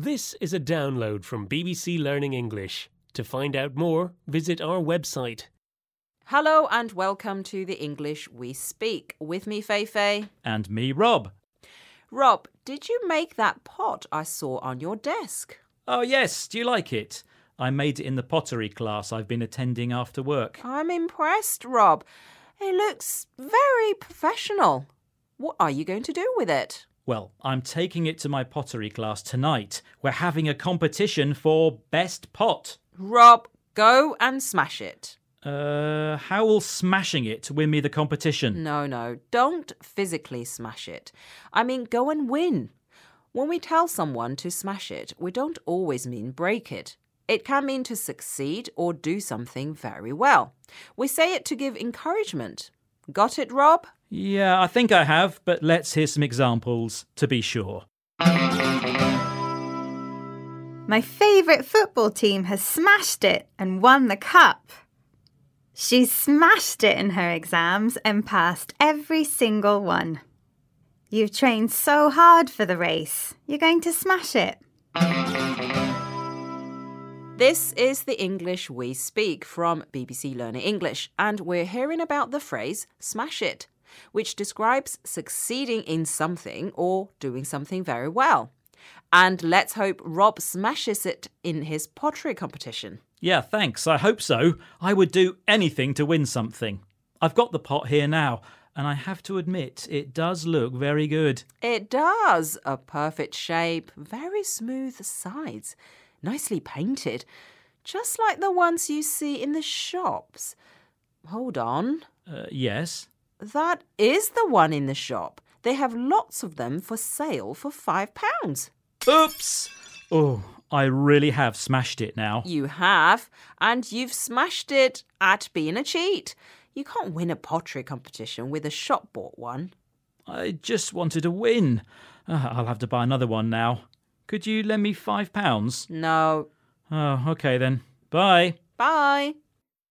This is a download from BBC Learning English. To find out more, visit our website. Hello and welcome to the English we speak. With me, Feifei. And me, Rob. Rob, did you make that pot I saw on your desk? Oh, yes. Do you like it? I made it in the pottery class I've been attending after work. I'm impressed, Rob. It looks very professional. What are you going to do with it? Well, I'm taking it to my pottery class tonight. We're having a competition for best pot. Rob, go and smash it. Uh, how will smashing it win me the competition? No, no, don't physically smash it. I mean, go and win. When we tell someone to smash it, we don't always mean break it. It can mean to succeed or do something very well. We say it to give encouragement. Got it, Rob? Yeah, I think I have, but let's hear some examples to be sure. My favourite football team has smashed it and won the cup. She smashed it in her exams and passed every single one. You've trained so hard for the race. You're going to smash it. This is the English we speak from BBC Learning English, and we're hearing about the phrase smash it, which describes succeeding in something or doing something very well. And let's hope Rob smashes it in his pottery competition. Yeah, thanks. I hope so. I would do anything to win something. I've got the pot here now, and I have to admit, it does look very good. It does. A perfect shape, very smooth sides, nicely painted, just like the ones you see in the shops. Hold on. Uh, yes. That is the one in the shop. They have lots of them for sale for five pounds. Oops! Oh, I really have smashed it now. You have, and you've smashed it at being a cheat. You can't win a pottery competition with a shop bought one. I just wanted to win. Uh, I'll have to buy another one now. Could you lend me five pounds? No. Oh, okay then. Bye. Bye.